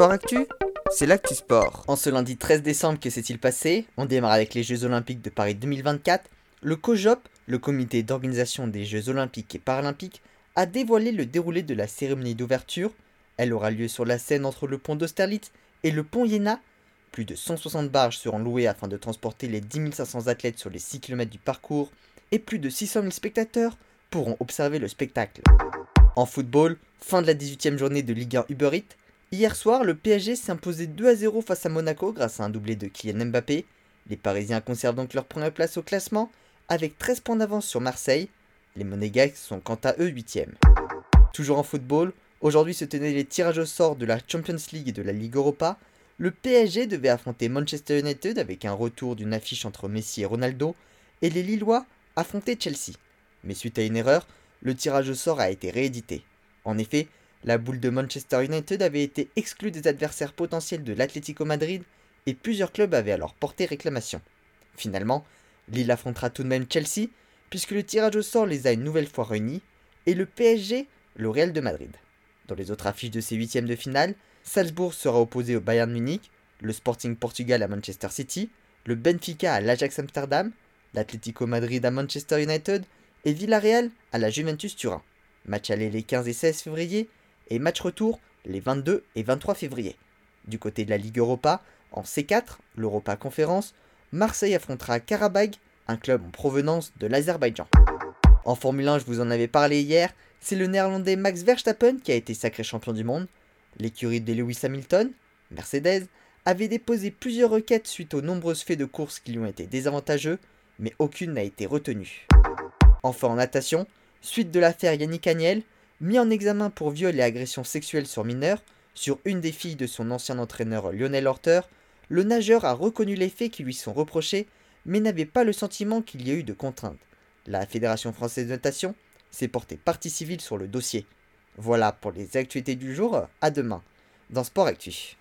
Sport Actu, c'est l'actu sport. En ce lundi 13 décembre, que s'est-il passé? On démarre avec les Jeux Olympiques de Paris 2024. Le COJOP, le comité d'organisation des Jeux Olympiques et Paralympiques, a dévoilé le déroulé de la cérémonie d'ouverture. Elle aura lieu sur la Seine entre le pont d'Austerlitz et le pont Iéna. Plus de 160 barges seront louées afin de transporter les 10 500 athlètes sur les 6 km du parcours et plus de 600 000 spectateurs pourront observer le spectacle. En football, fin de la 18e journée de Ligue 1 Uber Eats, Hier soir, le PSG imposé 2 à 0 face à Monaco grâce à un doublé de Kylian Mbappé. Les Parisiens conservent donc leur première place au classement avec 13 points d'avance sur Marseille. Les Monégasques sont quant à eux 8 Toujours en football, aujourd'hui se tenaient les tirages au sort de la Champions League et de la Ligue Europa. Le PSG devait affronter Manchester United avec un retour d'une affiche entre Messi et Ronaldo, et les Lillois affrontaient Chelsea. Mais suite à une erreur, le tirage au sort a été réédité. En effet, la boule de Manchester United avait été exclue des adversaires potentiels de l'Atlético Madrid et plusieurs clubs avaient alors porté réclamation. Finalement, Lille affrontera tout de même Chelsea puisque le tirage au sort les a une nouvelle fois réunis et le PSG le Real de Madrid. Dans les autres affiches de ces huitièmes de finale, Salzbourg sera opposé au Bayern Munich, le Sporting Portugal à Manchester City, le Benfica à l'Ajax Amsterdam, l'Atlético Madrid à Manchester United et Villarreal à la Juventus Turin. Match aller les 15 et 16 février et match retour les 22 et 23 février. Du côté de la Ligue Europa, en C4, l'Europa Conférence, Marseille affrontera Karabag, un club en provenance de l'Azerbaïdjan. En Formule 1, je vous en avais parlé hier, c'est le néerlandais Max Verstappen qui a été sacré champion du monde. L'écurie de Lewis Hamilton, Mercedes, avait déposé plusieurs requêtes suite aux nombreuses faits de course qui lui ont été désavantageux, mais aucune n'a été retenue. Enfin en natation, suite de l'affaire Yannick Agnel, mis en examen pour viol et agression sexuelle sur mineur sur une des filles de son ancien entraîneur Lionel Horter, le nageur a reconnu les faits qui lui sont reprochés, mais n'avait pas le sentiment qu'il y a eu de contrainte. La Fédération française de natation s'est portée partie civile sur le dossier. Voilà pour les actualités du jour, à demain dans Sport Actu.